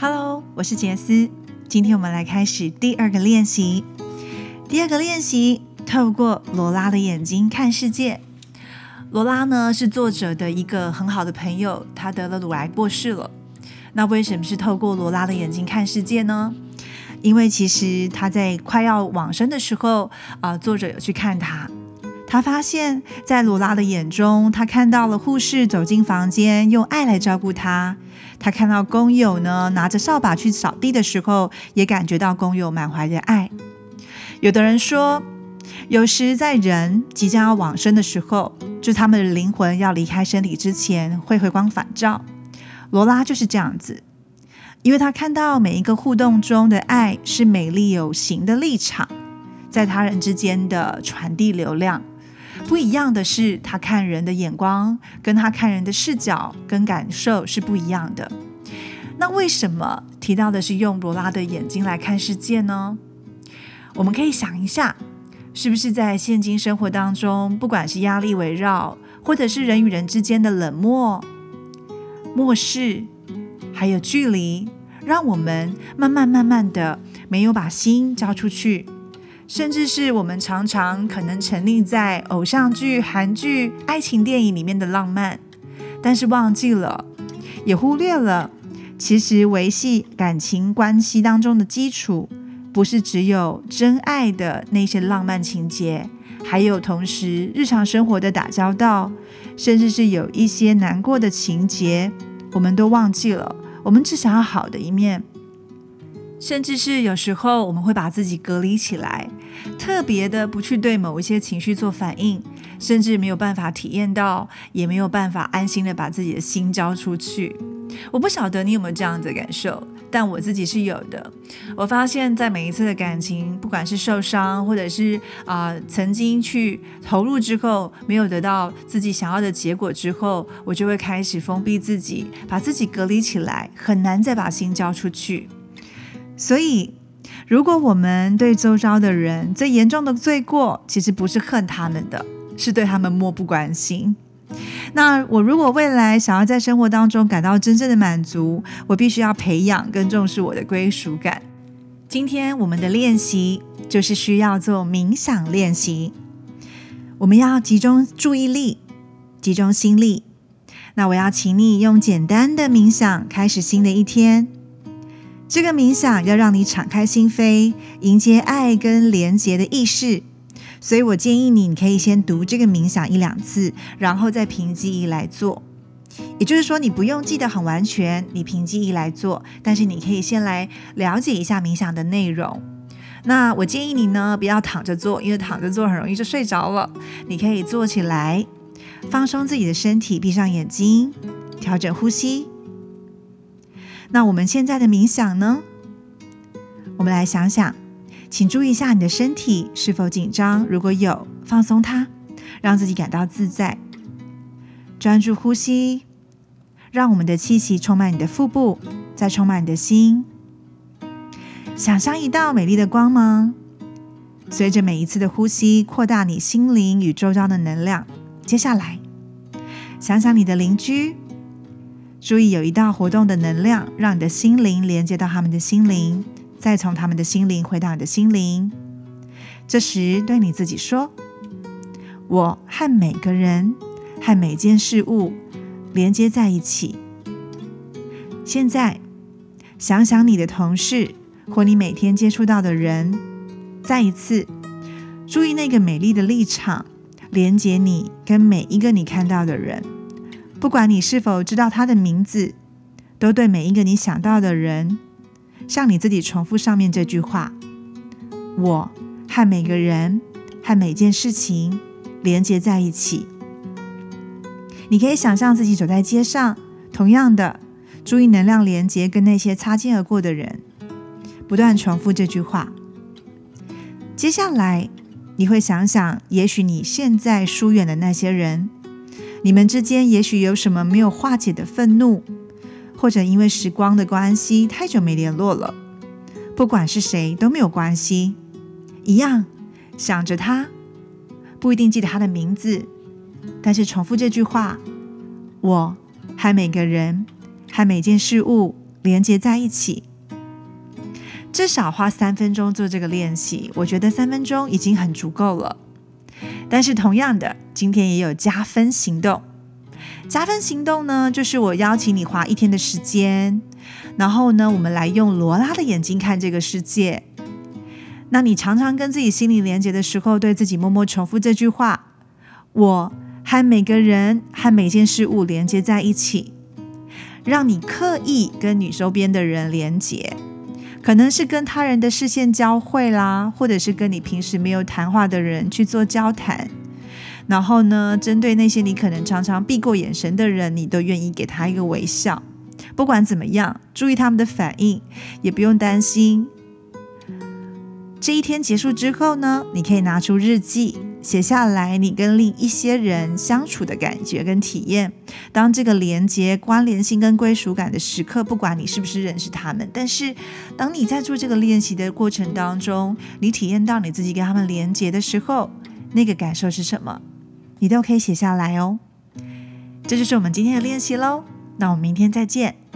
Hello，我是杰斯。今天我们来开始第二个练习。第二个练习，透过罗拉的眼睛看世界。罗拉呢是作者的一个很好的朋友，他得了乳癌过世了。那为什么是透过罗拉的眼睛看世界呢？因为其实他在快要往生的时候啊，作者有去看他。他发现，在罗拉的眼中，他看到了护士走进房间，用爱来照顾他。他看到工友呢拿着扫把去扫地的时候，也感觉到工友满怀的爱。有的人说，有时在人即将要往生的时候，就他们的灵魂要离开身体之前，会回光返照。罗拉就是这样子，因为他看到每一个互动中的爱是美丽有形的立场，在他人之间的传递流量。不一样的是，他看人的眼光，跟他看人的视角跟感受是不一样的。那为什么提到的是用罗拉的眼睛来看世界呢？我们可以想一下，是不是在现今生活当中，不管是压力围绕，或者是人与人之间的冷漠、漠视，还有距离，让我们慢慢慢慢的没有把心交出去。甚至是我们常常可能沉溺在偶像剧、韩剧、爱情电影里面的浪漫，但是忘记了，也忽略了，其实维系感情关系当中的基础，不是只有真爱的那些浪漫情节，还有同时日常生活的打交道，甚至是有一些难过的情节，我们都忘记了。我们只想要好的一面。甚至是有时候我们会把自己隔离起来，特别的不去对某一些情绪做反应，甚至没有办法体验到，也没有办法安心的把自己的心交出去。我不晓得你有没有这样的感受，但我自己是有的。我发现，在每一次的感情，不管是受伤，或者是啊曾经去投入之后没有得到自己想要的结果之后，我就会开始封闭自己，把自己隔离起来，很难再把心交出去。所以，如果我们对周遭的人最严重的罪过，其实不是恨他们的，是对他们漠不关心。那我如果未来想要在生活当中感到真正的满足，我必须要培养跟重视我的归属感。今天我们的练习就是需要做冥想练习，我们要集中注意力，集中心力。那我要请你用简单的冥想开始新的一天。这个冥想要让你敞开心扉，迎接爱跟连结的意识，所以我建议你，你可以先读这个冥想一两次，然后再凭记忆来做。也就是说，你不用记得很完全，你凭记忆来做，但是你可以先来了解一下冥想的内容。那我建议你呢，不要躺着做，因为躺着做很容易就睡着了。你可以坐起来，放松自己的身体，闭上眼睛，调整呼吸。那我们现在的冥想呢？我们来想想，请注意一下你的身体是否紧张，如果有，放松它，让自己感到自在。专注呼吸，让我们的气息充满你的腹部，再充满你的心。想象一道美丽的光芒，随着每一次的呼吸，扩大你心灵与周遭的能量。接下来，想想你的邻居。注意，有一道活动的能量，让你的心灵连接到他们的心灵，再从他们的心灵回到你的心灵。这时，对你自己说：“我和每个人、和每件事物连接在一起。”现在，想想你的同事或你每天接触到的人，再一次注意那个美丽的立场，连接你跟每一个你看到的人。不管你是否知道他的名字，都对每一个你想到的人，向你自己重复上面这句话：我和每个人和每件事情连接在一起。你可以想象自己走在街上，同样的，注意能量连接跟那些擦肩而过的人，不断重复这句话。接下来，你会想想，也许你现在疏远的那些人。你们之间也许有什么没有化解的愤怒，或者因为时光的关系太久没联络了。不管是谁都没有关系，一样想着他，不一定记得他的名字，但是重复这句话：我和每个人和每件事物连接在一起。至少花三分钟做这个练习，我觉得三分钟已经很足够了。但是同样的，今天也有加分行动。加分行动呢，就是我邀请你花一天的时间，然后呢，我们来用罗拉的眼睛看这个世界。那你常常跟自己心里连接的时候，对自己默默重复这句话：我和每个人和每件事物连接在一起。让你刻意跟你周边的人连接。可能是跟他人的视线交汇啦，或者是跟你平时没有谈话的人去做交谈。然后呢，针对那些你可能常常避过眼神的人，你都愿意给他一个微笑。不管怎么样，注意他们的反应，也不用担心。这一天结束之后呢，你可以拿出日记。写下来你跟另一些人相处的感觉跟体验。当这个连接、关联性跟归属感的时刻，不管你是不是认识他们，但是当你在做这个练习的过程当中，你体验到你自己跟他们连接的时候，那个感受是什么，你都可以写下来哦。这就是我们今天的练习喽。那我们明天再见。